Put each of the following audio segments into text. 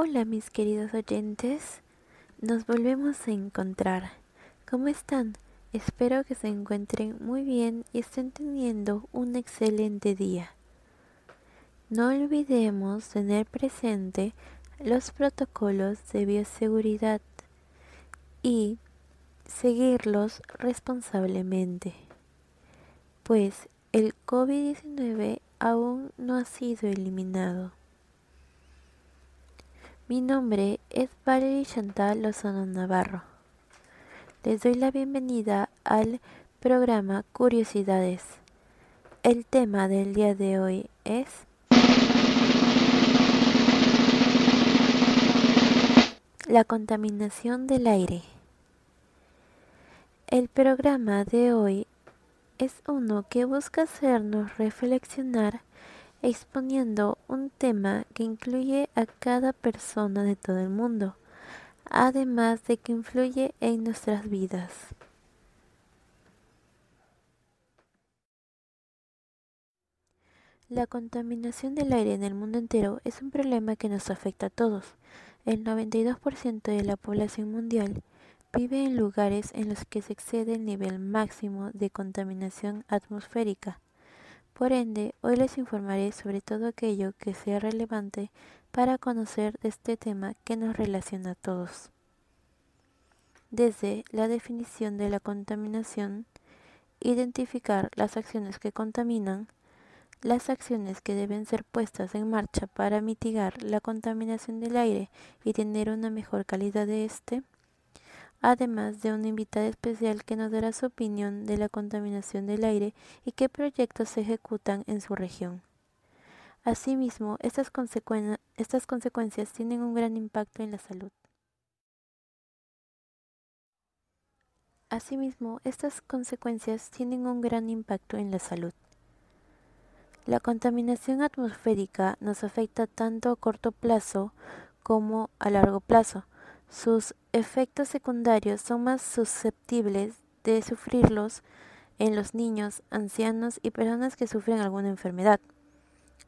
Hola mis queridos oyentes, nos volvemos a encontrar. ¿Cómo están? Espero que se encuentren muy bien y estén teniendo un excelente día. No olvidemos tener presente los protocolos de bioseguridad y seguirlos responsablemente, pues el COVID-19 aún no ha sido eliminado. Mi nombre es Valerie Chantal Lozano Navarro. Les doy la bienvenida al programa Curiosidades. El tema del día de hoy es la contaminación del aire. El programa de hoy es uno que busca hacernos reflexionar exponiendo un tema que incluye a cada persona de todo el mundo, además de que influye en nuestras vidas. La contaminación del aire en el mundo entero es un problema que nos afecta a todos. El 92% de la población mundial vive en lugares en los que se excede el nivel máximo de contaminación atmosférica por ende, hoy les informaré sobre todo aquello que sea relevante para conocer de este tema que nos relaciona a todos. Desde la definición de la contaminación, identificar las acciones que contaminan, las acciones que deben ser puestas en marcha para mitigar la contaminación del aire y tener una mejor calidad de este, además de una invitada especial que nos dará su opinión de la contaminación del aire y qué proyectos se ejecutan en su región. Asimismo, estas, estas consecuencias tienen un gran impacto en la salud. Asimismo, estas consecuencias tienen un gran impacto en la salud. La contaminación atmosférica nos afecta tanto a corto plazo como a largo plazo, sus efectos secundarios son más susceptibles de sufrirlos en los niños, ancianos y personas que sufren alguna enfermedad.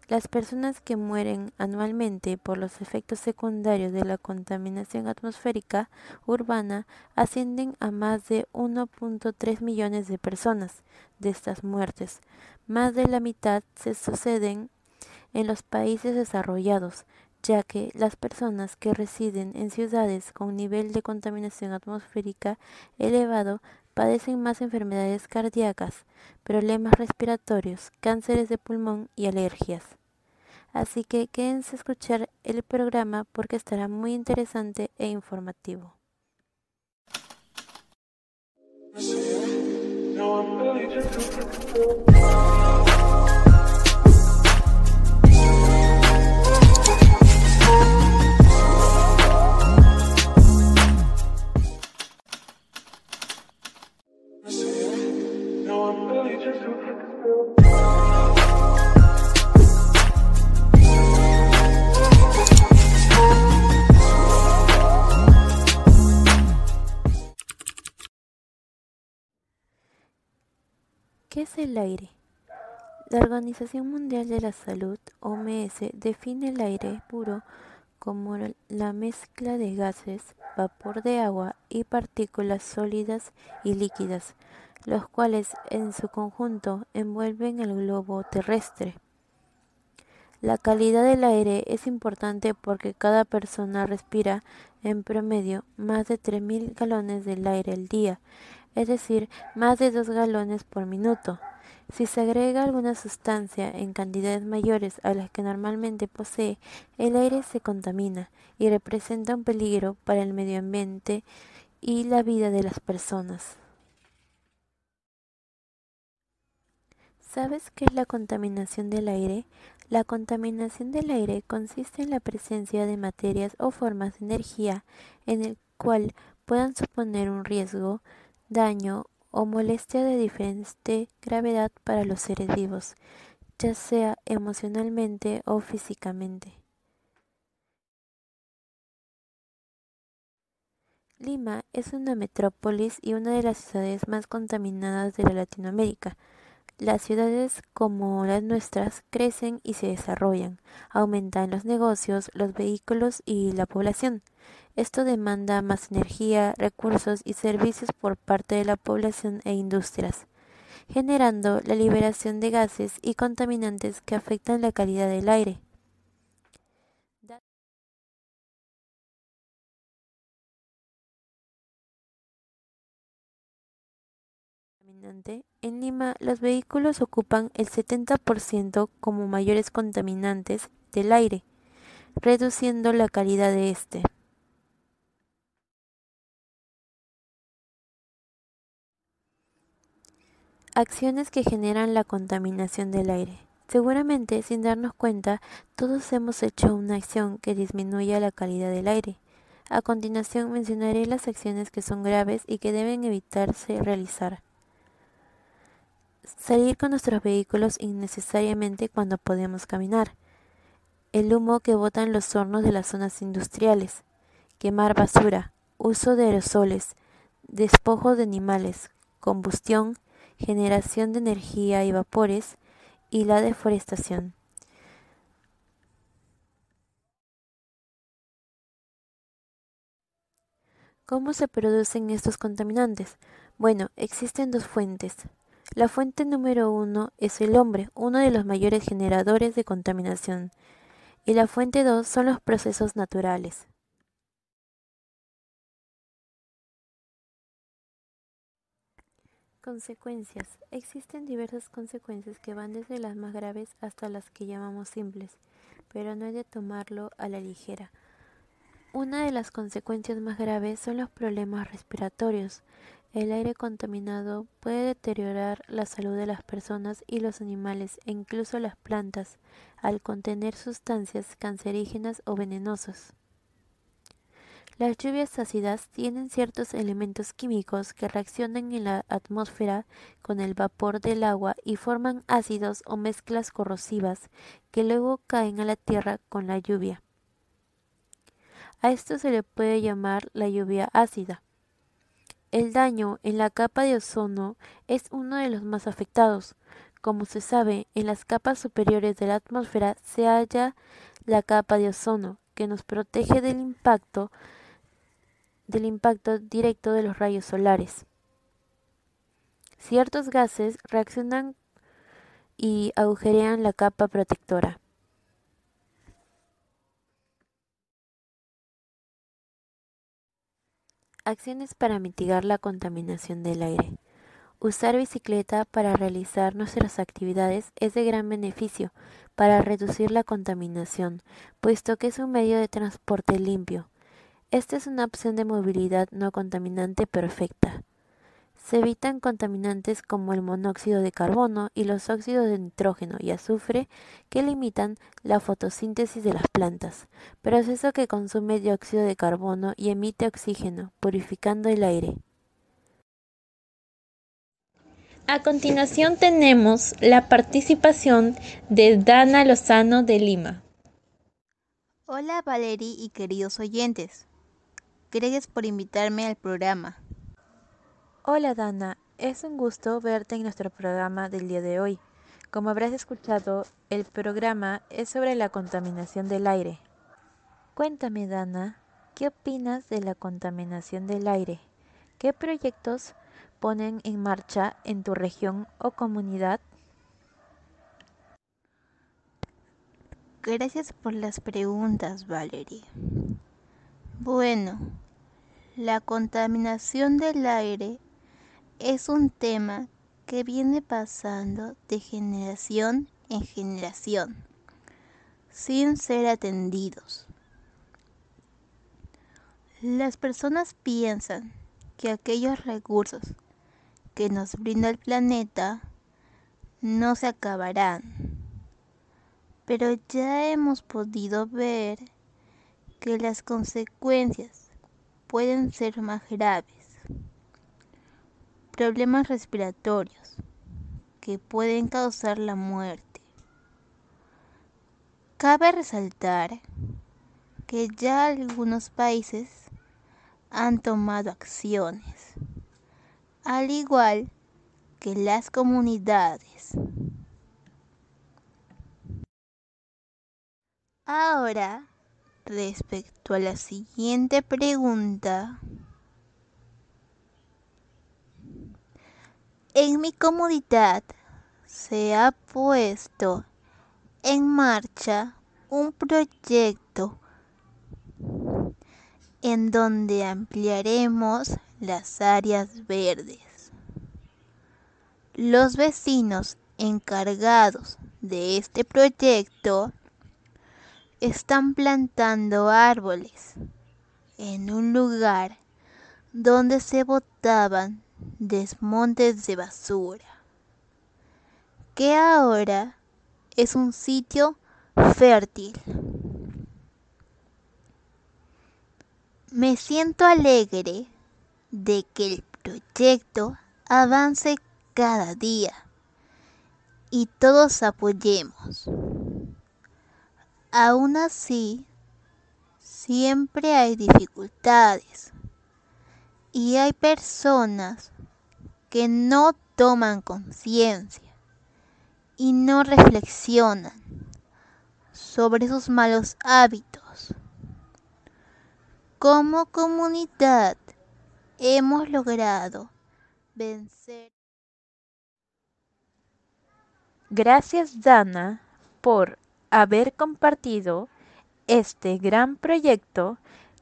Las personas que mueren anualmente por los efectos secundarios de la contaminación atmosférica urbana ascienden a más de 1.3 millones de personas. De estas muertes, más de la mitad se suceden en los países desarrollados, ya que las personas que residen en ciudades con nivel de contaminación atmosférica elevado padecen más enfermedades cardíacas, problemas respiratorios, cánceres de pulmón y alergias. Así que quédense a escuchar el programa porque estará muy interesante e informativo. ¿Qué el aire? La Organización Mundial de la Salud, OMS, define el aire puro como la mezcla de gases, vapor de agua y partículas sólidas y líquidas, los cuales en su conjunto envuelven el globo terrestre. La calidad del aire es importante porque cada persona respira en promedio más de 3.000 galones del aire al día es decir, más de dos galones por minuto. Si se agrega alguna sustancia en cantidades mayores a las que normalmente posee, el aire se contamina y representa un peligro para el medio ambiente y la vida de las personas. ¿Sabes qué es la contaminación del aire? La contaminación del aire consiste en la presencia de materias o formas de energía en el cual puedan suponer un riesgo, daño o molestia de diferente gravedad para los seres vivos, ya sea emocionalmente o físicamente. Lima es una metrópolis y una de las ciudades más contaminadas de la Latinoamérica. Las ciudades como las nuestras crecen y se desarrollan, aumentan los negocios, los vehículos y la población. Esto demanda más energía, recursos y servicios por parte de la población e industrias, generando la liberación de gases y contaminantes que afectan la calidad del aire. En Lima, los vehículos ocupan el 70% como mayores contaminantes del aire, reduciendo la calidad de este. Acciones que generan la contaminación del aire. Seguramente, sin darnos cuenta, todos hemos hecho una acción que disminuya la calidad del aire. A continuación mencionaré las acciones que son graves y que deben evitarse realizar. Salir con nuestros vehículos innecesariamente cuando podemos caminar. El humo que botan los hornos de las zonas industriales. Quemar basura. Uso de aerosoles. Despojo de animales. Combustión. Generación de energía y vapores. Y la deforestación. ¿Cómo se producen estos contaminantes? Bueno, existen dos fuentes, la fuente número uno es el hombre, uno de los mayores generadores de contaminación, y la fuente dos son los procesos naturales. Consecuencias. Existen diversas consecuencias que van desde las más graves hasta las que llamamos simples, pero no hay de tomarlo a la ligera. Una de las consecuencias más graves son los problemas respiratorios, el aire contaminado puede deteriorar la salud de las personas y los animales e incluso las plantas al contener sustancias cancerígenas o venenosas. Las lluvias ácidas tienen ciertos elementos químicos que reaccionan en la atmósfera con el vapor del agua y forman ácidos o mezclas corrosivas que luego caen a la tierra con la lluvia. A esto se le puede llamar la lluvia ácida. El daño en la capa de ozono es uno de los más afectados. Como se sabe, en las capas superiores de la atmósfera se halla la capa de ozono, que nos protege del impacto del impacto directo de los rayos solares. Ciertos gases reaccionan y agujerean la capa protectora. Acciones para mitigar la contaminación del aire. Usar bicicleta para realizar nuestras actividades es de gran beneficio para reducir la contaminación, puesto que es un medio de transporte limpio. Esta es una opción de movilidad no contaminante perfecta. Se evitan contaminantes como el monóxido de carbono y los óxidos de nitrógeno y azufre que limitan la fotosíntesis de las plantas, proceso que consume dióxido de carbono y emite oxígeno, purificando el aire. A continuación tenemos la participación de Dana Lozano de Lima. Hola Valerie y queridos oyentes. Gracias por invitarme al programa. Hola Dana, es un gusto verte en nuestro programa del día de hoy. Como habrás escuchado, el programa es sobre la contaminación del aire. Cuéntame Dana, ¿qué opinas de la contaminación del aire? ¿Qué proyectos ponen en marcha en tu región o comunidad? Gracias por las preguntas, Valerie. Bueno, la contaminación del aire es un tema que viene pasando de generación en generación, sin ser atendidos. Las personas piensan que aquellos recursos que nos brinda el planeta no se acabarán, pero ya hemos podido ver que las consecuencias pueden ser más graves. Problemas respiratorios que pueden causar la muerte. Cabe resaltar que ya algunos países han tomado acciones, al igual que las comunidades. Ahora, respecto a la siguiente pregunta, en mi comunidad se ha puesto en marcha un proyecto en donde ampliaremos las áreas verdes. Los vecinos encargados de este proyecto están plantando árboles en un lugar donde se botaban desmontes de basura, que ahora es un sitio fértil. Me siento alegre de que el proyecto avance cada día y todos apoyemos. Aún así, siempre hay dificultades y hay personas que no toman conciencia y no reflexionan sobre sus malos hábitos. Como comunidad hemos logrado vencer. Gracias Dana por haber compartido este gran proyecto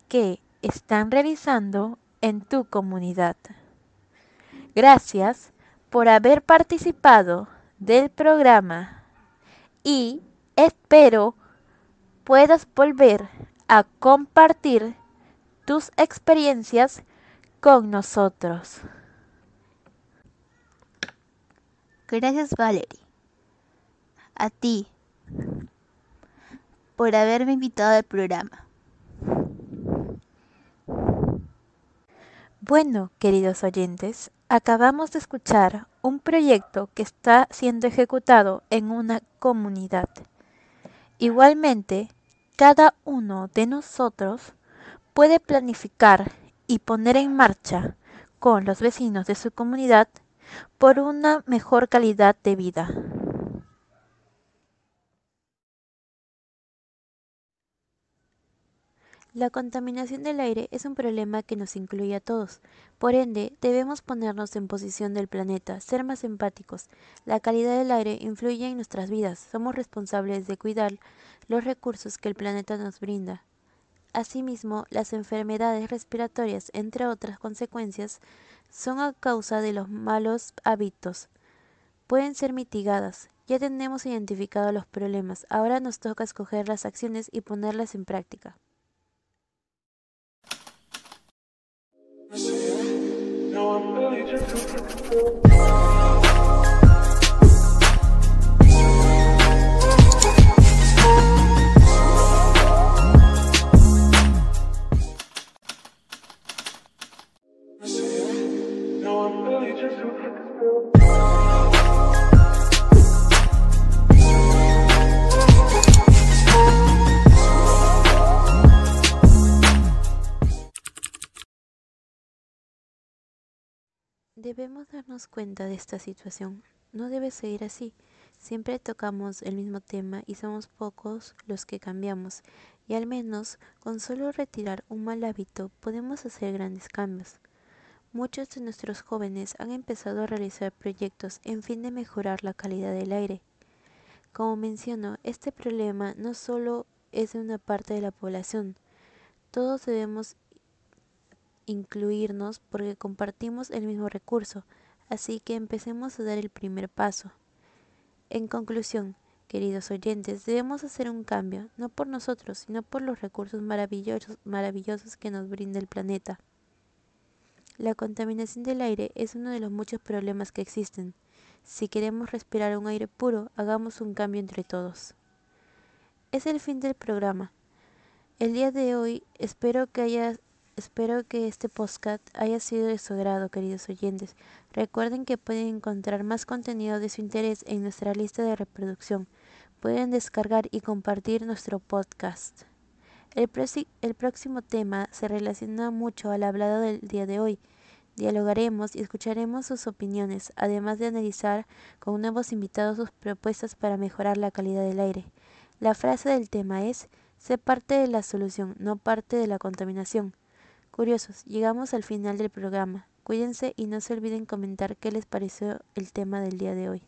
que están realizando en tu comunidad. Gracias por haber participado del programa y espero puedas volver a compartir tus experiencias con nosotros. Gracias Valerie. A ti por haberme invitado al programa. Bueno, queridos oyentes, acabamos de escuchar un proyecto que está siendo ejecutado en una comunidad. Igualmente, cada uno de nosotros puede planificar y poner en marcha con los vecinos de su comunidad por una mejor calidad de vida. La contaminación del aire es un problema que nos incluye a todos. Por ende, debemos ponernos en posición del planeta, ser más empáticos. La calidad del aire influye en nuestras vidas. Somos responsables de cuidar los recursos que el planeta nos brinda. Asimismo, las enfermedades respiratorias, entre otras consecuencias, son a causa de los malos hábitos. Pueden ser mitigadas. Ya tenemos identificado los problemas. Ahora nos toca escoger las acciones y ponerlas en práctica. know I'm really just Debemos darnos cuenta de esta situación. No debe seguir así. Siempre tocamos el mismo tema y somos pocos los que cambiamos. Y al menos con solo retirar un mal hábito podemos hacer grandes cambios. Muchos de nuestros jóvenes han empezado a realizar proyectos en fin de mejorar la calidad del aire. Como menciono, este problema no solo es de una parte de la población. Todos debemos incluirnos porque compartimos el mismo recurso, así que empecemos a dar el primer paso. En conclusión, queridos oyentes, debemos hacer un cambio, no por nosotros, sino por los recursos maravillosos, que nos brinda el planeta. La contaminación del aire es uno de los muchos problemas que existen. Si queremos respirar un aire puro, hagamos un cambio entre todos. es el fin del programa. El día de hoy espero que haya Espero que este podcast haya sido de su agrado, queridos oyentes. Recuerden que pueden encontrar más contenido de su interés en nuestra lista de reproducción. Pueden descargar y compartir nuestro podcast. El, el próximo tema se relaciona mucho al hablado del día de hoy. Dialogaremos y escucharemos sus opiniones, además de analizar con nuevos invitados sus propuestas para mejorar la calidad del aire. La frase del tema es, sé parte de la solución, no parte de la contaminación. Curiosos, llegamos al final del programa. Cuídense y no se olviden comentar qué les pareció el tema del día de hoy.